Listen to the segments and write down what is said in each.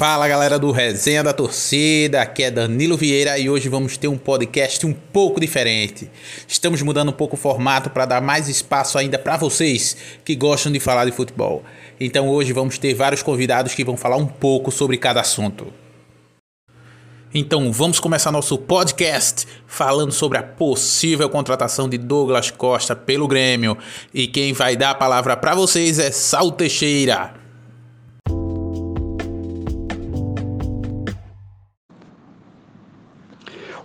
Fala galera do Resenha da Torcida, aqui é Danilo Vieira e hoje vamos ter um podcast um pouco diferente. Estamos mudando um pouco o formato para dar mais espaço ainda para vocês que gostam de falar de futebol. Então hoje vamos ter vários convidados que vão falar um pouco sobre cada assunto. Então vamos começar nosso podcast falando sobre a possível contratação de Douglas Costa pelo Grêmio. E quem vai dar a palavra para vocês é Sal Teixeira.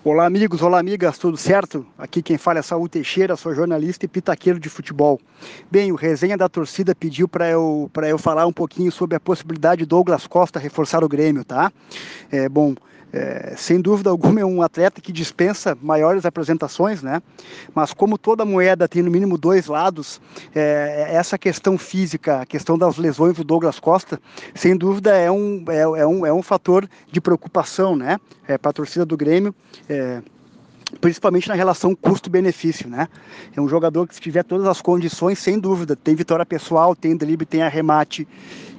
Olá, amigos, olá, amigas, tudo certo? Aqui quem fala é Saúl Teixeira, sou jornalista e pitaqueiro de futebol. Bem, o resenha da torcida pediu para eu, eu falar um pouquinho sobre a possibilidade de Douglas Costa reforçar o Grêmio, tá? É, bom, é, sem dúvida alguma é um atleta que dispensa maiores apresentações, né? Mas como toda moeda tem no mínimo dois lados, é, essa questão física, a questão das lesões do Douglas Costa, sem dúvida é um, é, é um, é um fator de preocupação, né? É, Para a torcida do Grêmio. É, principalmente na relação custo-benefício, né? É um jogador que se tiver todas as condições, sem dúvida, tem vitória pessoal, tem drible, tem arremate,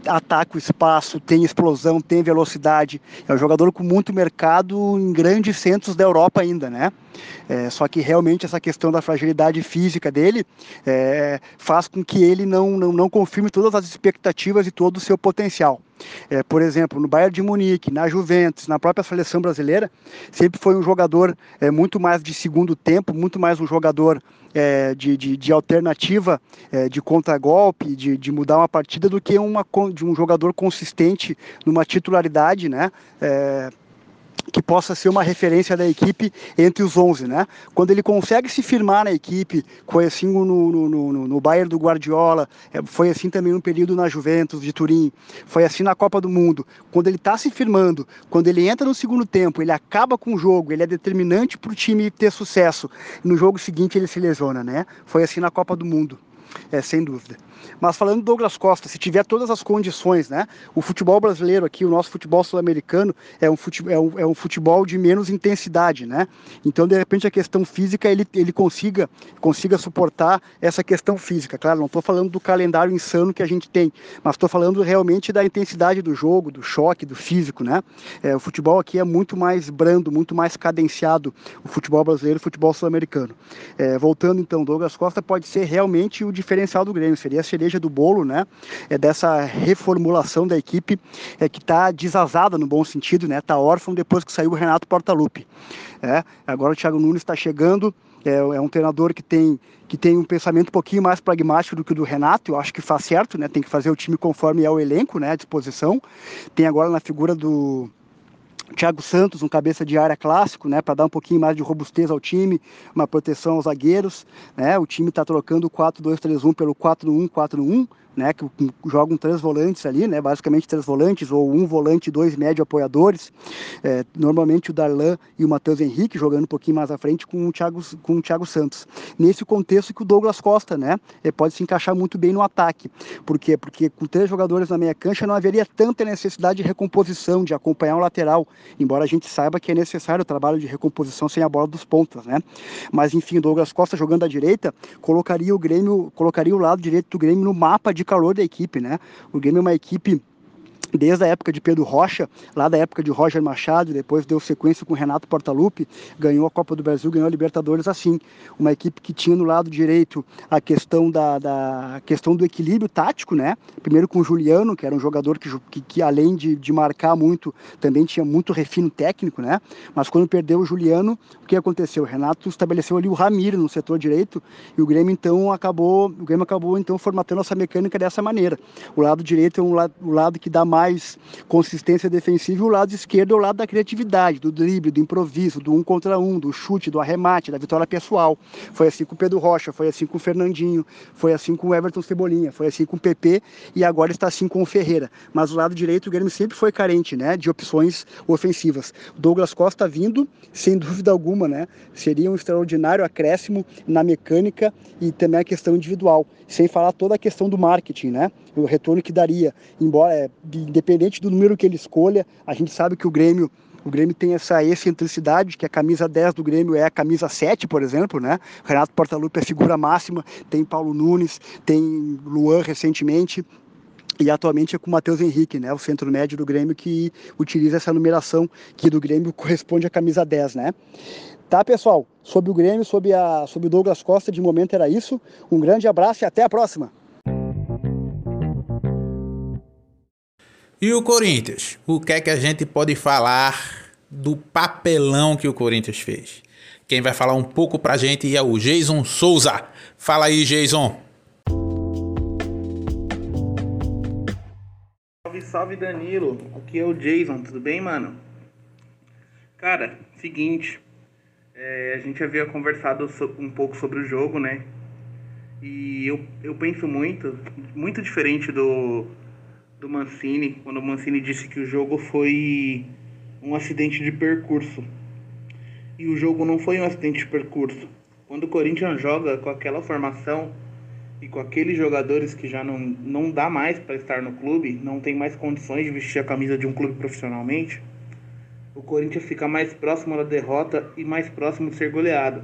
ataca o espaço, tem explosão, tem velocidade. É um jogador com muito mercado em grandes centros da Europa ainda, né? É, só que realmente essa questão da fragilidade física dele é, faz com que ele não, não, não confirme todas as expectativas e todo o seu potencial. É, por exemplo, no Bayern de Munique, na Juventus, na própria seleção brasileira, sempre foi um jogador é, muito mais de segundo tempo, muito mais um jogador é, de, de, de, alternativa, é, de contragolpe, de, de mudar uma partida, do que uma, de um jogador consistente numa titularidade, né? Que possa ser uma referência da equipe entre os 11, né? Quando ele consegue se firmar na equipe, foi assim no, no, no, no Bayern do Guardiola, é, foi assim também no período na Juventus de Turim, foi assim na Copa do Mundo. Quando ele está se firmando, quando ele entra no segundo tempo, ele acaba com o jogo, ele é determinante para o time ter sucesso. No jogo seguinte ele se lesiona, né? Foi assim na Copa do Mundo é, sem dúvida. Mas falando do Douglas Costa, se tiver todas as condições, né? O futebol brasileiro aqui, o nosso futebol sul-americano, é um, é, um, é um futebol de menos intensidade, né? Então, de repente, a questão física, ele, ele consiga, consiga suportar essa questão física. Claro, não estou falando do calendário insano que a gente tem, mas estou falando realmente da intensidade do jogo, do choque, do físico, né? É, o futebol aqui é muito mais brando, muito mais cadenciado, o futebol brasileiro e o futebol sul-americano. É, voltando então, Douglas Costa pode ser realmente o diferencial do Grêmio, seria a cereja do bolo, né? É dessa reformulação da equipe é, que está desazada no bom sentido, né? Está órfão depois que saiu o Renato Portaluppi. É, agora o Thiago Nunes está chegando, é, é, um treinador que tem, que tem um pensamento um pouquinho mais pragmático do que o do Renato, eu acho que faz certo, né? Tem que fazer o time conforme é o elenco, né? À disposição. Tem agora na figura do Thiago Santos, um cabeça de área clássico, né, para dar um pouquinho mais de robustez ao time, uma proteção aos zagueiros, né? O time está trocando o 4-2-3-1 pelo 4-1-4-1, né, que jogam três volantes ali, né, basicamente três volantes, ou um volante e dois médio apoiadores. É, normalmente o Darlan e o Matheus Henrique jogando um pouquinho mais à frente com o Thiago, com o Thiago Santos. Nesse contexto que o Douglas Costa né, é, pode se encaixar muito bem no ataque. Por quê? Porque com três jogadores na meia cancha não haveria tanta necessidade de recomposição, de acompanhar o lateral, embora a gente saiba que é necessário o trabalho de recomposição sem a bola dos pontas. Né? Mas enfim, Douglas Costa jogando à direita colocaria o Grêmio, colocaria o lado direito do Grêmio no mapa de calor da equipe, né? O Grêmio é uma equipe desde a época de Pedro Rocha, lá da época de Roger Machado, depois deu sequência com Renato Portaluppi, ganhou a Copa do Brasil, ganhou a Libertadores assim. Uma equipe que tinha no lado direito a questão, da, da questão do equilíbrio tático, né? Primeiro com o Juliano, que era um jogador que, que, que além de, de marcar muito, também tinha muito refino técnico, né? Mas quando perdeu o Juliano, o que aconteceu? O Renato estabeleceu ali o Ramiro no setor direito e o Grêmio então acabou, o Grêmio acabou então formatando essa mecânica dessa maneira. O lado direito é um lado, o lado que dá mais mais consistência defensiva, e o lado esquerdo é o lado da criatividade, do drible, do improviso, do um contra um, do chute, do arremate, da vitória pessoal. Foi assim com o Pedro Rocha, foi assim com o Fernandinho, foi assim com o Everton Cebolinha, foi assim com o PP e agora está assim com o Ferreira. Mas o lado direito, o Grêmio sempre foi carente, né, de opções ofensivas. Douglas Costa vindo, sem dúvida alguma, né, seria um extraordinário acréscimo na mecânica e também a questão individual, sem falar toda a questão do marketing, né, o retorno que daria, embora é, independente do número que ele escolha, a gente sabe que o Grêmio o Grêmio tem essa excentricidade, que a camisa 10 do Grêmio é a camisa 7, por exemplo, né? Renato Portaluppi é figura máxima, tem Paulo Nunes, tem Luan recentemente, e atualmente é com o Matheus Henrique, né, o centro médio do Grêmio, que utiliza essa numeração que do Grêmio corresponde à camisa 10, né? Tá, pessoal? Sobre o Grêmio, sobre, a, sobre o Douglas Costa, de momento era isso. Um grande abraço e até a próxima. E o Corinthians? O que é que a gente pode falar do papelão que o Corinthians fez? Quem vai falar um pouco pra gente é o Jason Souza. Fala aí, Jason. Salve, salve Danilo. Aqui é o Jason, tudo bem, mano? Cara, seguinte, é, a gente havia conversado um pouco sobre o jogo, né? E eu, eu penso muito, muito diferente do, do Mancini, quando o Mancini disse que o jogo foi um acidente de percurso. E o jogo não foi um acidente de percurso. Quando o Corinthians joga com aquela formação e com aqueles jogadores que já não, não dá mais para estar no clube, não tem mais condições de vestir a camisa de um clube profissionalmente, o Corinthians fica mais próximo da derrota e mais próximo de ser goleado.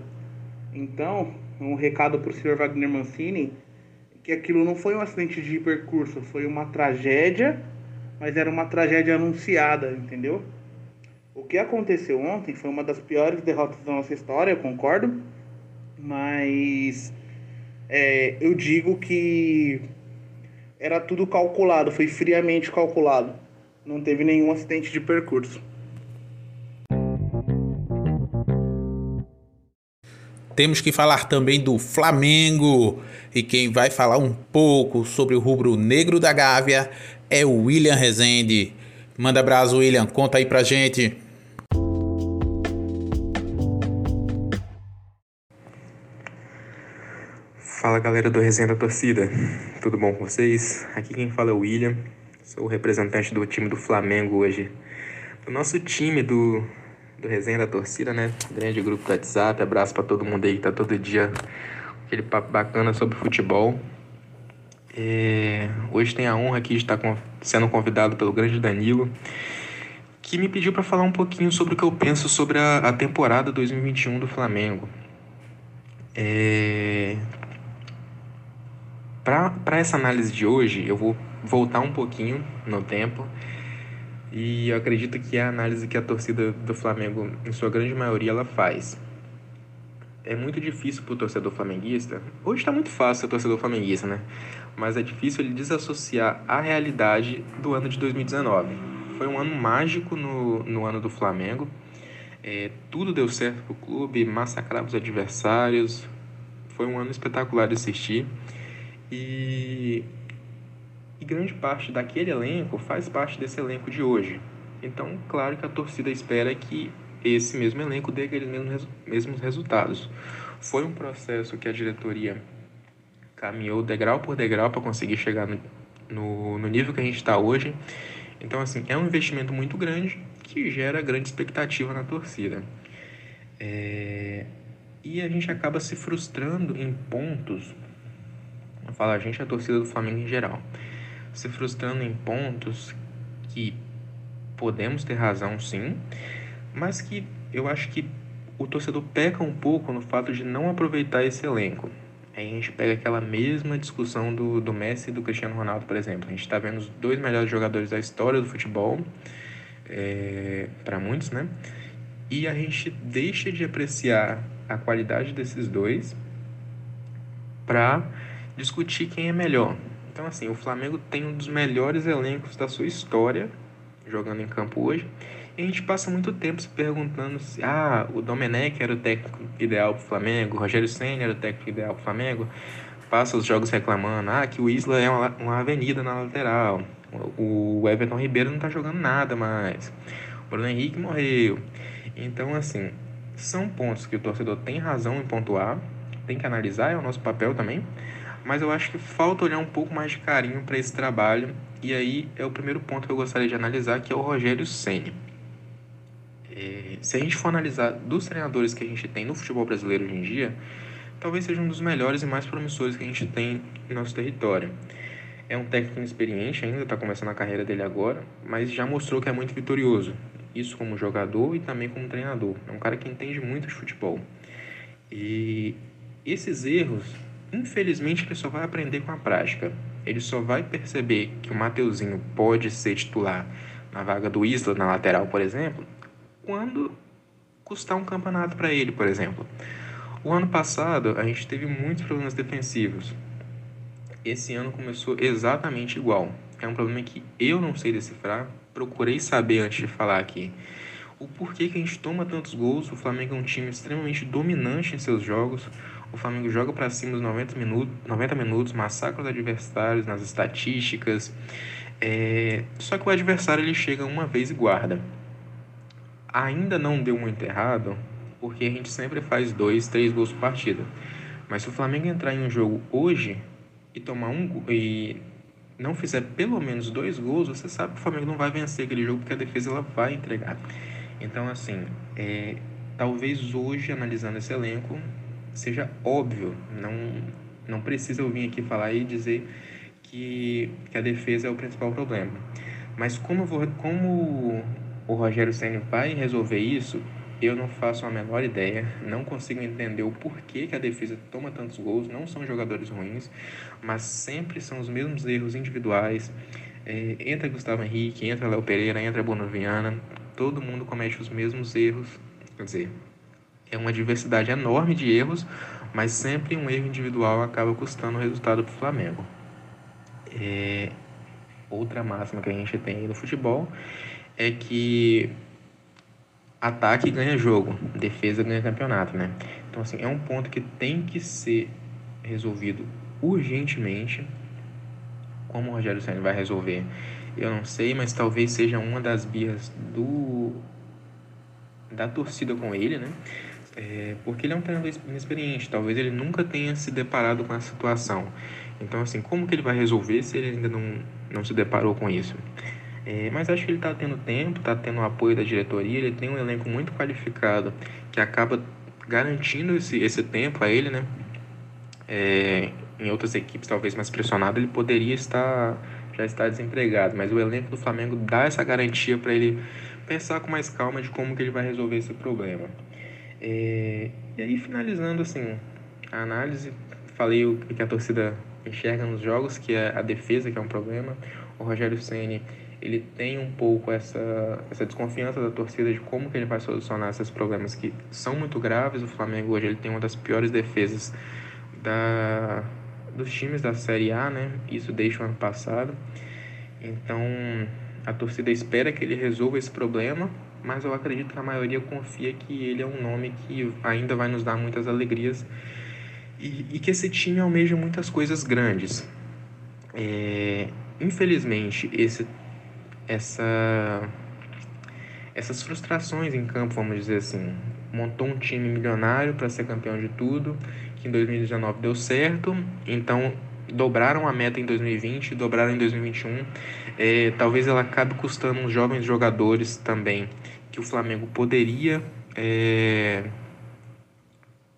Então, um recado para o senhor Wagner Mancini que aquilo não foi um acidente de percurso, foi uma tragédia, mas era uma tragédia anunciada, entendeu? O que aconteceu ontem foi uma das piores derrotas da nossa história, eu concordo, mas é, eu digo que era tudo calculado, foi friamente calculado. Não teve nenhum acidente de percurso. Temos que falar também do Flamengo. E quem vai falar um pouco sobre o rubro negro da Gávea é o William Rezende. Manda abraço, William. Conta aí pra gente. Fala galera do Resenha da Torcida, tudo bom com vocês? Aqui quem fala é o William, sou o representante do time do Flamengo hoje. Do nosso time do do Resenha da Torcida, né? Grande grupo do WhatsApp. Abraço para todo mundo aí que tá todo dia aquele papo bacana sobre futebol. É, hoje tem a honra aqui de estar sendo convidado pelo grande Danilo, que me pediu para falar um pouquinho sobre o que eu penso sobre a, a temporada 2021 do Flamengo. É, para essa análise de hoje, eu vou voltar um pouquinho no tempo e eu acredito que é a análise que a torcida do Flamengo, em sua grande maioria, ela faz. É muito difícil para o torcedor flamenguista. Hoje está muito fácil ser torcedor flamenguista, né? Mas é difícil ele desassociar a realidade do ano de 2019. Foi um ano mágico no, no ano do Flamengo. É, tudo deu certo para o clube, massacramos adversários. Foi um ano espetacular de assistir. E e grande parte daquele elenco faz parte desse elenco de hoje. Então, claro que a torcida espera que esse mesmo elenco dê aqueles mesmos, resultados. Foi um processo que a diretoria caminhou degrau por degrau para conseguir chegar no, no, no nível que a gente está hoje. Então, assim, é um investimento muito grande que gera grande expectativa na torcida. É... E a gente acaba se frustrando em pontos. Eu falo a gente, a torcida do Flamengo em geral se frustrando em pontos que podemos ter razão sim, mas que eu acho que o torcedor peca um pouco no fato de não aproveitar esse elenco. Aí a gente pega aquela mesma discussão do, do Messi e do Cristiano Ronaldo, por exemplo. A gente está vendo os dois melhores jogadores da história do futebol, é, para muitos, né? E a gente deixa de apreciar a qualidade desses dois para discutir quem é melhor. Então, assim, o Flamengo tem um dos melhores elencos da sua história jogando em campo hoje. E a gente passa muito tempo se perguntando se ah, o Domenech era o técnico ideal para o Flamengo, o Rogério Senna era o técnico ideal para o Flamengo. passa os jogos reclamando ah, que o Isla é uma, uma avenida na lateral, o Everton Ribeiro não tá jogando nada mais, o Bruno Henrique morreu. Então, assim, são pontos que o torcedor tem razão em pontuar, tem que analisar, é o nosso papel também, mas eu acho que falta olhar um pouco mais de carinho para esse trabalho, e aí é o primeiro ponto que eu gostaria de analisar, que é o Rogério Ceni. É, se a gente for analisar dos treinadores que a gente tem no futebol brasileiro hoje em dia, talvez seja um dos melhores e mais promissores que a gente tem em nosso território. É um técnico inexperiente ainda, está começando a carreira dele agora, mas já mostrou que é muito vitorioso. Isso como jogador e também como treinador. É um cara que entende muito de futebol. E esses erros, infelizmente, ele só vai aprender com a prática. Ele só vai perceber que o Mateuzinho pode ser titular na vaga do Isla na lateral, por exemplo, quando custar um campeonato para ele, por exemplo. O ano passado a gente teve muitos problemas defensivos. Esse ano começou exatamente igual. É um problema que eu não sei decifrar, procurei saber antes de falar aqui. O porquê que a gente toma tantos gols, o Flamengo é um time extremamente dominante em seus jogos. O Flamengo joga para cima dos 90 minutos, 90 minutos, massacra os adversários nas estatísticas. É... Só que o adversário ele chega uma vez e guarda ainda não deu muito errado, porque a gente sempre faz dois, três gols por partida. Mas se o Flamengo entrar em um jogo hoje e tomar um e não fizer pelo menos dois gols, você sabe que o Flamengo não vai vencer aquele jogo porque a defesa ela vai entregar. Então assim, é, talvez hoje analisando esse elenco seja óbvio, não não precisa eu vir aqui falar e dizer que, que a defesa é o principal problema. Mas como, vou, como o Rogério Senna vai resolver isso, eu não faço a menor ideia, não consigo entender o porquê que a defesa toma tantos gols, não são jogadores ruins, mas sempre são os mesmos erros individuais. É, entra Gustavo Henrique, entra Léo Pereira, entra Bruno Viana, todo mundo comete os mesmos erros, quer dizer, é uma diversidade enorme de erros, mas sempre um erro individual acaba custando o resultado para o Flamengo. É, outra máxima que a gente tem no futebol é que ataque ganha jogo, defesa ganha campeonato, né? Então, assim, é um ponto que tem que ser resolvido urgentemente. Como o Rogério Senna vai resolver, eu não sei, mas talvez seja uma das birras do da torcida com ele, né? É, porque ele é um treinador inexperiente, talvez ele nunca tenha se deparado com a situação. Então, assim, como que ele vai resolver se ele ainda não, não se deparou com isso? É, mas acho que ele está tendo tempo, está tendo o apoio da diretoria, ele tem um elenco muito qualificado que acaba garantindo esse, esse tempo a ele, né? É, em outras equipes talvez mais pressionado, ele poderia estar já estar desempregado, mas o elenco do Flamengo dá essa garantia para ele pensar com mais calma de como que ele vai resolver esse problema. É, e aí finalizando assim a análise, falei o que a torcida enxerga nos jogos, que é a defesa que é um problema. O Rogério Ceni ele tem um pouco essa, essa desconfiança da torcida de como que ele vai solucionar esses problemas que são muito graves. O Flamengo hoje ele tem uma das piores defesas da, dos times da Série A, né? Isso desde o ano passado. Então, a torcida espera que ele resolva esse problema, mas eu acredito que a maioria confia que ele é um nome que ainda vai nos dar muitas alegrias e, e que esse time almeja muitas coisas grandes. É, infelizmente, esse essa essas frustrações em campo, vamos dizer assim. Montou um time milionário para ser campeão de tudo, que em 2019 deu certo, então dobraram a meta em 2020, dobraram em 2021. É, talvez ela acabe custando uns jovens jogadores também, que o Flamengo poderia é,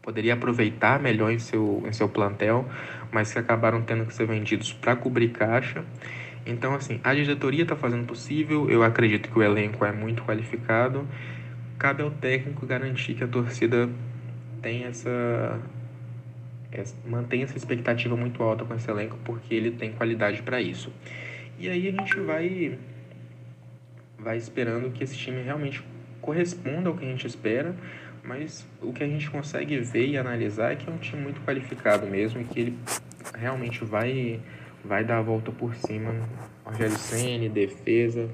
poderia aproveitar melhor em seu, em seu plantel, mas que acabaram tendo que ser vendidos para cobrir caixa. Então, assim, a diretoria está fazendo possível, eu acredito que o elenco é muito qualificado. Cabe ao técnico garantir que a torcida tem essa, essa mantém essa expectativa muito alta com esse elenco, porque ele tem qualidade para isso. E aí a gente vai vai esperando que esse time realmente corresponda ao que a gente espera, mas o que a gente consegue ver e analisar é que é um time muito qualificado mesmo e que ele realmente vai vai dar a volta por cima. Rogério Senna, defesa,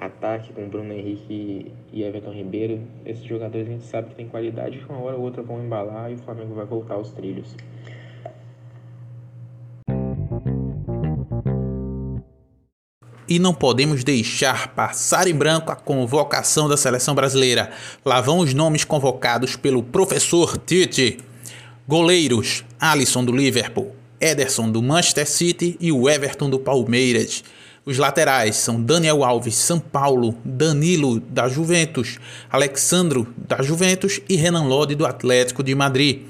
ataque com Bruno Henrique e Everton Ribeiro, esses jogadores a gente sabe que tem qualidade que uma hora ou outra vão embalar e o Flamengo vai voltar aos trilhos. e não podemos deixar passar em branco a convocação da seleção brasileira. Lá vão os nomes convocados pelo professor Tite. Goleiros: Alisson do Liverpool, Ederson do Manchester City e o Everton do Palmeiras. Os laterais são Daniel Alves, São Paulo, Danilo da Juventus, Alexandro da Juventus e Renan Lodi do Atlético de Madrid.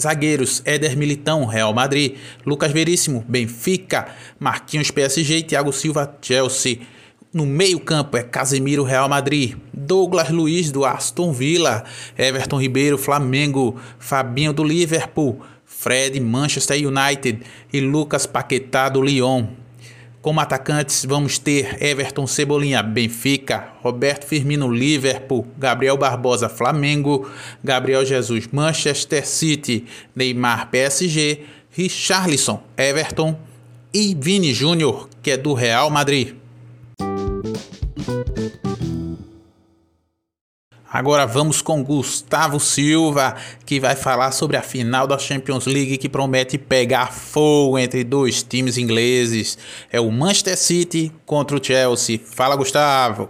Zagueiros: Éder Militão, Real Madrid, Lucas Veríssimo, Benfica, Marquinhos PSG e Thiago Silva, Chelsea. No meio-campo é Casemiro, Real Madrid, Douglas Luiz do Aston Villa, Everton Ribeiro, Flamengo, Fabinho do Liverpool, Fred, Manchester United. E Lucas Paquetá do Lyon. Como atacantes, vamos ter Everton Cebolinha, Benfica, Roberto Firmino, Liverpool, Gabriel Barbosa, Flamengo, Gabriel Jesus, Manchester City, Neymar, PSG, Richarlison, Everton e Vini Júnior, que é do Real Madrid. Agora vamos com Gustavo Silva, que vai falar sobre a final da Champions League que promete pegar fogo entre dois times ingleses. É o Manchester City contra o Chelsea. Fala, Gustavo.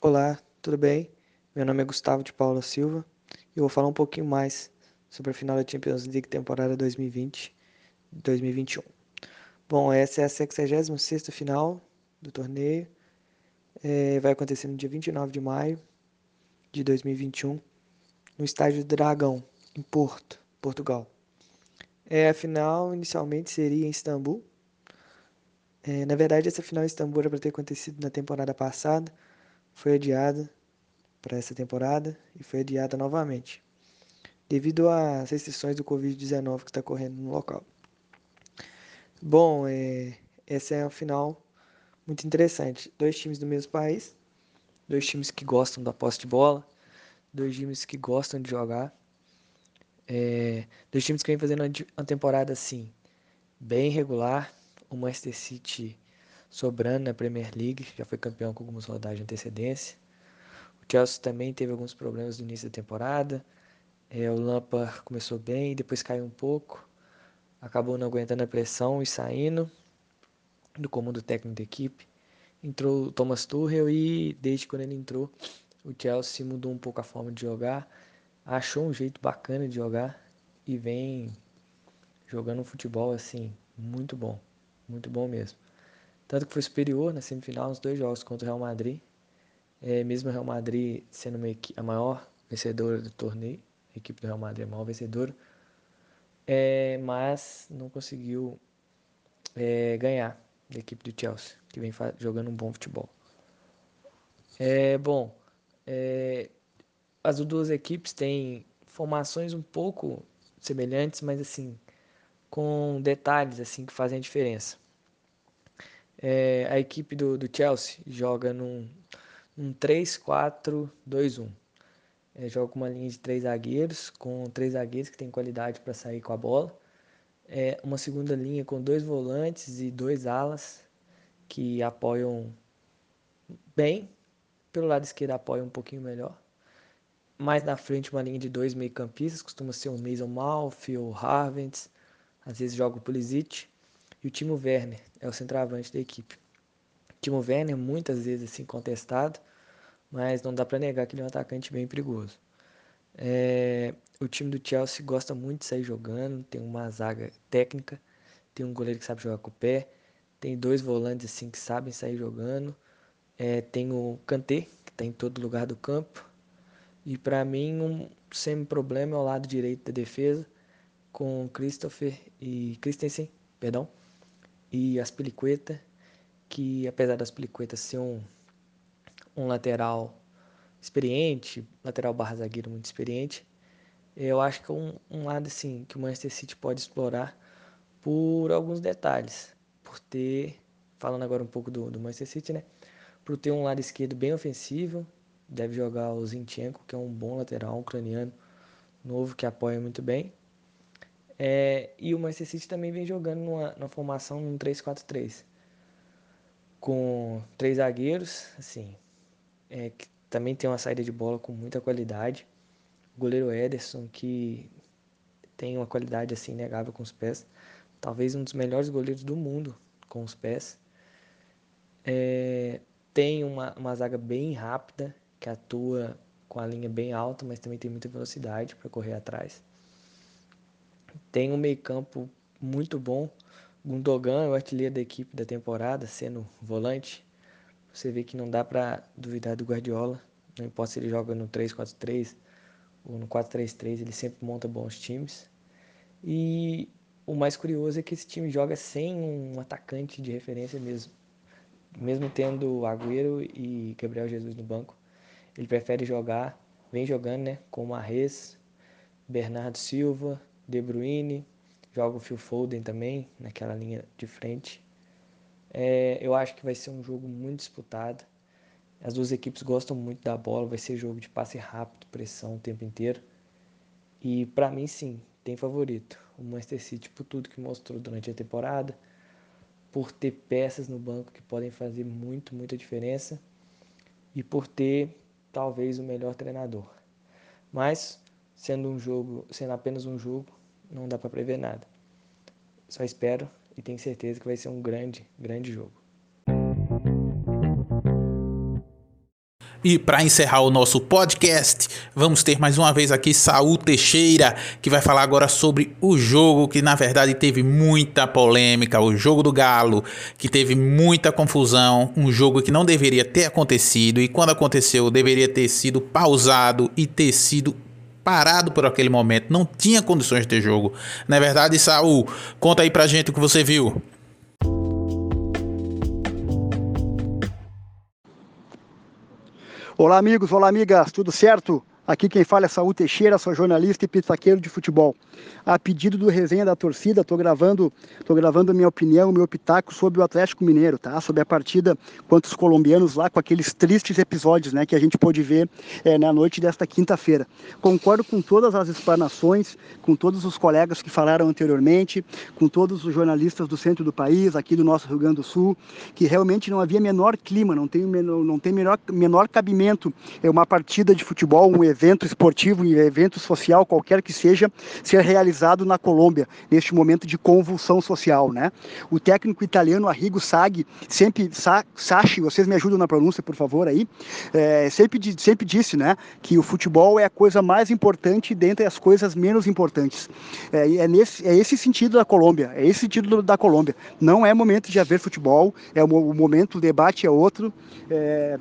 Olá, tudo bem? Meu nome é Gustavo de Paula Silva e eu vou falar um pouquinho mais sobre a final da Champions League temporada 2020-2021. Bom, essa é a 66ª final do torneio é, vai acontecer no dia 29 de maio de 2021, no estádio Dragão, em Porto, Portugal. É, a final inicialmente seria em Istambul. É, na verdade, essa final em Istambul era para ter acontecido na temporada passada, foi adiada para essa temporada e foi adiada novamente, devido às restrições do Covid-19 que está correndo no local. Bom, é, essa é a final muito interessante. Dois times do mesmo país, dois times que gostam da posse de bola, dois times que gostam de jogar, é, dois times que vêm fazendo uma temporada assim, bem regular. O Manchester City sobrando na Premier League, já foi campeão com algumas rodadas de antecedência. O Chelsea também teve alguns problemas no início da temporada. É, o Lampard começou bem, depois caiu um pouco, acabou não aguentando a pressão e saindo do comando técnico da equipe. Entrou o Thomas Tuchel e desde quando ele entrou, o Chelsea mudou um pouco a forma de jogar, achou um jeito bacana de jogar e vem jogando um futebol assim muito bom, muito bom mesmo. Tanto que foi superior na semifinal nos dois jogos contra o Real Madrid. É, mesmo o Real Madrid sendo a maior vencedora do torneio, a equipe do Real Madrid é a maior vencedora, é, mas não conseguiu é, ganhar da equipe do Chelsea, que vem jogando um bom futebol. É bom, é, as duas equipes têm formações um pouco semelhantes, mas assim com detalhes assim que fazem a diferença. É, a equipe do, do Chelsea joga num, num 3-4-2-1. É, joga com uma linha de três zagueiros, com três zagueiros que têm qualidade para sair com a bola é uma segunda linha com dois volantes e dois alas que apoiam bem. Pelo lado esquerdo apoia um pouquinho melhor. Mais na frente uma linha de dois meio-campistas, costuma ser o Mason Mouth ou Harvens, às vezes joga o Pulisic. E o Timo Werner é o centroavante da equipe. O Timo Werner muitas vezes assim contestado, mas não dá para negar que ele é um atacante bem perigoso. É, o time do Chelsea gosta muito de sair jogando, tem uma zaga técnica, tem um goleiro que sabe jogar com o pé, tem dois volantes assim que sabem sair jogando, é, tem o Kanté, que está em todo lugar do campo, e para mim um semi-problema é o lado direito da defesa, com Christopher e Christensen, perdão, e Aspilicueta, que apesar das Aspilicueta ser um, um lateral experiente, lateral barra zagueiro muito experiente. Eu acho que é um, um lado assim que o Manchester City pode explorar por alguns detalhes, por ter, falando agora um pouco do, do Manchester City, né? Por ter um lado esquerdo bem ofensivo, deve jogar o Zinchenko, que é um bom lateral, um ucraniano novo que apoia muito bem. É, e o Manchester City também vem jogando numa, numa formação num 3-4-3, com três zagueiros, assim, é, que também tem uma saída de bola com muita qualidade. O goleiro Ederson, que tem uma qualidade assim inegável com os pés, talvez um dos melhores goleiros do mundo com os pés. É, tem uma, uma zaga bem rápida, que atua com a linha bem alta, mas também tem muita velocidade para correr atrás. Tem um meio-campo muito bom. Gundogan é o artilheiro da equipe da temporada, sendo volante. Você vê que não dá para duvidar do Guardiola. Não importa se ele joga no 3-4-3 no 4-3-3, ele sempre monta bons times. E o mais curioso é que esse time joga sem um atacante de referência mesmo. Mesmo tendo Agüero e Gabriel Jesus no banco, ele prefere jogar, vem jogando, né, com Marres, Bernardo Silva, De Bruyne, joga o Phil Foden também naquela linha de frente. É, eu acho que vai ser um jogo muito disputado. As duas equipes gostam muito da bola, vai ser jogo de passe rápido, pressão o tempo inteiro. E para mim sim, tem favorito. O Manchester City por tudo que mostrou durante a temporada, por ter peças no banco que podem fazer muito, muita diferença e por ter talvez o melhor treinador. Mas sendo um jogo, sendo apenas um jogo, não dá para prever nada. Só espero e tenho certeza que vai ser um grande, grande jogo. E para encerrar o nosso podcast, vamos ter mais uma vez aqui Saul Teixeira, que vai falar agora sobre o jogo que na verdade teve muita polêmica, o jogo do Galo, que teve muita confusão, um jogo que não deveria ter acontecido. E quando aconteceu deveria ter sido pausado e ter sido parado por aquele momento, não tinha condições de ter jogo. Na é verdade, Saul, conta aí pra gente o que você viu. Olá, amigos, olá, amigas, tudo certo? Aqui quem fala é Saúl Teixeira, sou jornalista e pitaqueiro de futebol. A pedido do resenha da torcida, estou gravando, tô gravando a minha opinião, meu pitaco sobre o Atlético Mineiro, tá? Sobre a partida contra os colombianos lá, com aqueles tristes episódios, né, que a gente pôde ver é, na noite desta quinta-feira. Concordo com todas as explanações, com todos os colegas que falaram anteriormente, com todos os jornalistas do centro do país, aqui do nosso Rio Grande do Sul, que realmente não havia menor clima, não tem, não tem menor, menor cabimento é uma partida de futebol, um evento esportivo, e evento social, qualquer que seja, ser realizado na Colômbia, neste momento de convulsão social. Né? O técnico italiano Arrigo Sag, sempre, Sa, Sachi, vocês me ajudam na pronúncia, por favor, aí, é, sempre, sempre disse né, que o futebol é a coisa mais importante dentre as coisas menos importantes. É, é, nesse, é esse sentido da Colômbia, é esse sentido da Colômbia. Não é momento de haver futebol, é o, o momento, o debate é outro. É,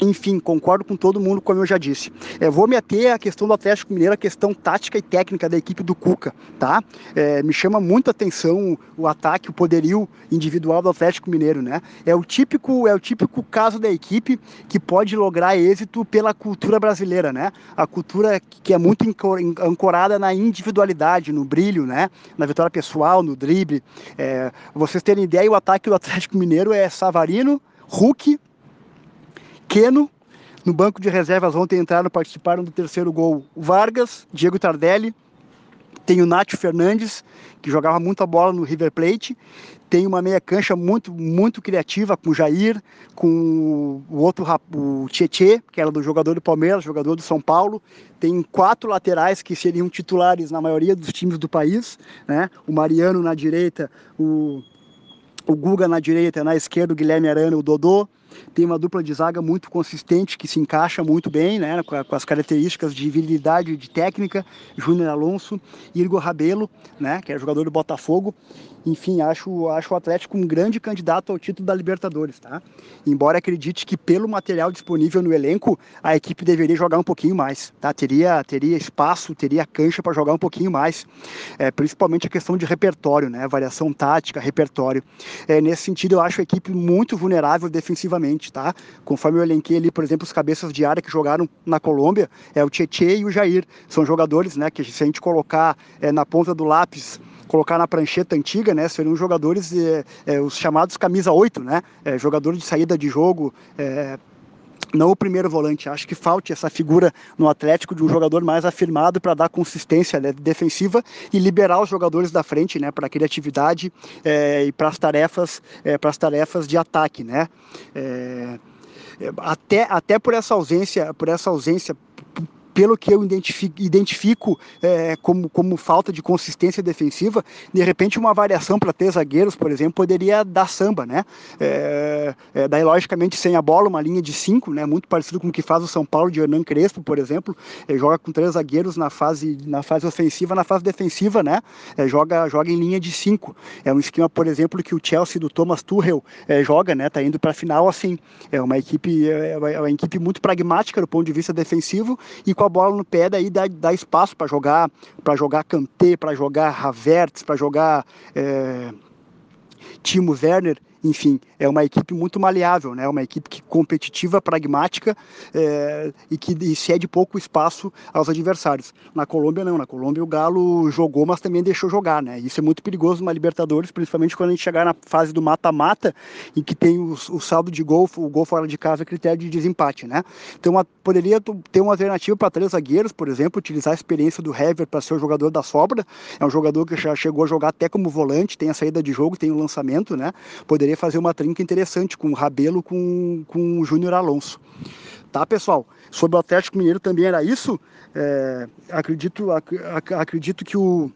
enfim, concordo com todo mundo, como eu já disse. É, vou me ater à questão do Atlético Mineiro, a questão tática e técnica da equipe do Cuca, tá? É, me chama muito atenção o ataque, o poderio individual do Atlético Mineiro, né? É o típico, é o típico caso da equipe que pode lograr êxito pela cultura brasileira, né? A cultura que é muito ancorada na individualidade, no brilho, né? Na vitória pessoal, no drible. É, vocês terem ideia, o ataque do Atlético Mineiro é Savarino, Hulk, Keno. No banco de reservas ontem entraram, participaram do terceiro gol Vargas, Diego Tardelli, tem o Nátio Fernandes, que jogava muita bola no River Plate, tem uma meia cancha muito, muito criativa com o Jair, com o outro, o Tietê, que era do jogador do Palmeiras, jogador do São Paulo, tem quatro laterais que seriam titulares na maioria dos times do país, né? o Mariano na direita, o, o Guga na direita, na esquerda o Guilherme Arana, o Dodô, tem uma dupla de zaga muito consistente, que se encaixa muito bem, né, com, a, com as características de virilidade de técnica, Júnior Alonso, Igor Rabelo, né, que é jogador do Botafogo, enfim, acho, acho o Atlético um grande candidato ao título da Libertadores, tá? Embora acredite que pelo material disponível no elenco, a equipe deveria jogar um pouquinho mais, tá? Teria, teria espaço, teria cancha para jogar um pouquinho mais, é, principalmente a questão de repertório, né? Variação tática, repertório. É, nesse sentido, eu acho a equipe muito vulnerável defensivamente, tá? Conforme eu elenquei ali, por exemplo, os cabeças de área que jogaram na Colômbia, é o Tietê e o Jair. São jogadores, né, que se a gente colocar é, na ponta do lápis colocar na prancheta antiga, né, seriam jogadores, é, é, os chamados camisa 8, né, é, jogador de saída de jogo, não o primeiro volante. Acho que falte essa figura no Atlético de um jogador mais afirmado para dar consistência né, defensiva e liberar os jogadores da frente, né, para criatividade é, e para as tarefas, é, para as tarefas de ataque, né. É, até, até por essa ausência, por essa ausência pelo que eu identifico, identifico é, como, como falta de consistência defensiva, de repente uma variação para ter zagueiros, por exemplo, poderia dar samba, né? É, é, daí, logicamente, sem a bola, uma linha de cinco, né? Muito parecido com o que faz o São Paulo de Hernan Crespo, por exemplo. Ele joga com três zagueiros na fase, na fase ofensiva, na fase defensiva, né? É, joga, joga em linha de cinco. É um esquema, por exemplo, que o Chelsea do Thomas Tuchel é, joga, né? Tá indo para a final assim. É uma equipe, é, é uma equipe muito pragmática do ponto de vista defensivo e com a bola no pé daí dá, dá espaço para jogar, para jogar Kanté, para jogar Havertz, para jogar é, Timo Werner enfim, é uma equipe muito maleável, né? uma equipe que, competitiva, pragmática é, e que e cede pouco espaço aos adversários. Na Colômbia, não. Na Colômbia, o Galo jogou, mas também deixou jogar. Né? Isso é muito perigoso numa Libertadores, principalmente quando a gente chegar na fase do mata-mata, em que tem o, o, saldo de gol, o gol fora de casa, critério de desempate. Né? Então, uma, poderia ter uma alternativa para três zagueiros, por exemplo, utilizar a experiência do Hever para ser o jogador da sobra. É um jogador que já chegou a jogar até como volante, tem a saída de jogo, tem o lançamento. Né? Poderia fazer uma trinca interessante com o Rabelo com, com o Júnior Alonso. Tá, pessoal? Sobre o Atlético Mineiro também era isso. É, acredito, ac, acredito que o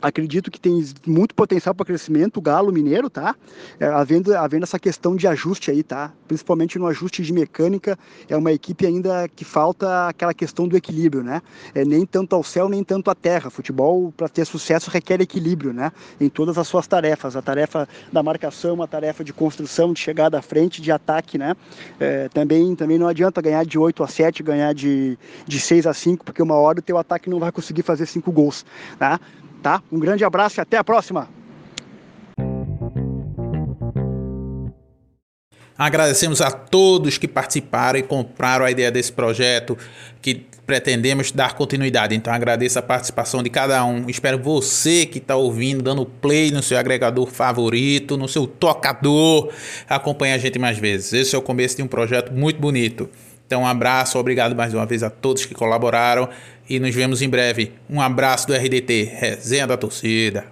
acredito que tem muito potencial para crescimento o Galo Mineiro, tá? É, havendo, havendo essa questão de ajuste aí, tá? Principalmente no ajuste de mecânica, é uma equipe ainda que falta aquela questão do equilíbrio, né? É, nem tanto ao céu, nem tanto à terra. Futebol, para ter sucesso, requer equilíbrio, né? Em todas as suas tarefas. A tarefa da marcação, a tarefa de construção, de chegada à frente, de ataque, né? É, também, também não adianta ganhar de 8 a 7, ganhar de, de 6 a 5, porque uma hora o teu ataque não vai conseguir fazer 5 gols, tá? Tá? Um grande abraço e até a próxima. Agradecemos a todos que participaram e compraram a ideia desse projeto que pretendemos dar continuidade. Então agradeço a participação de cada um. Espero você que está ouvindo, dando play no seu agregador favorito, no seu tocador, acompanhe a gente mais vezes. Esse é o começo de um projeto muito bonito. Então um abraço, obrigado mais uma vez a todos que colaboraram e nos vemos em breve. Um abraço do RDT, resenha da torcida.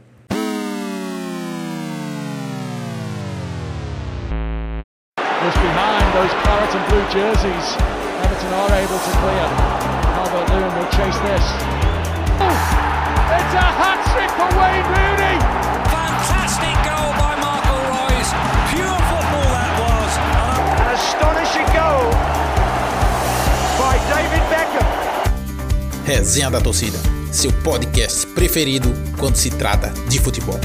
Just behind those claret and blue jerseys, Everton are able to clear. Albert Lewin will chase this. Oh, it's a hat trick for Wayne Rooney. Fantastic goal by Marco Royce. Pure football that was. An astonishing goal David Beckham. Resenha da Torcida, seu podcast preferido quando se trata de futebol.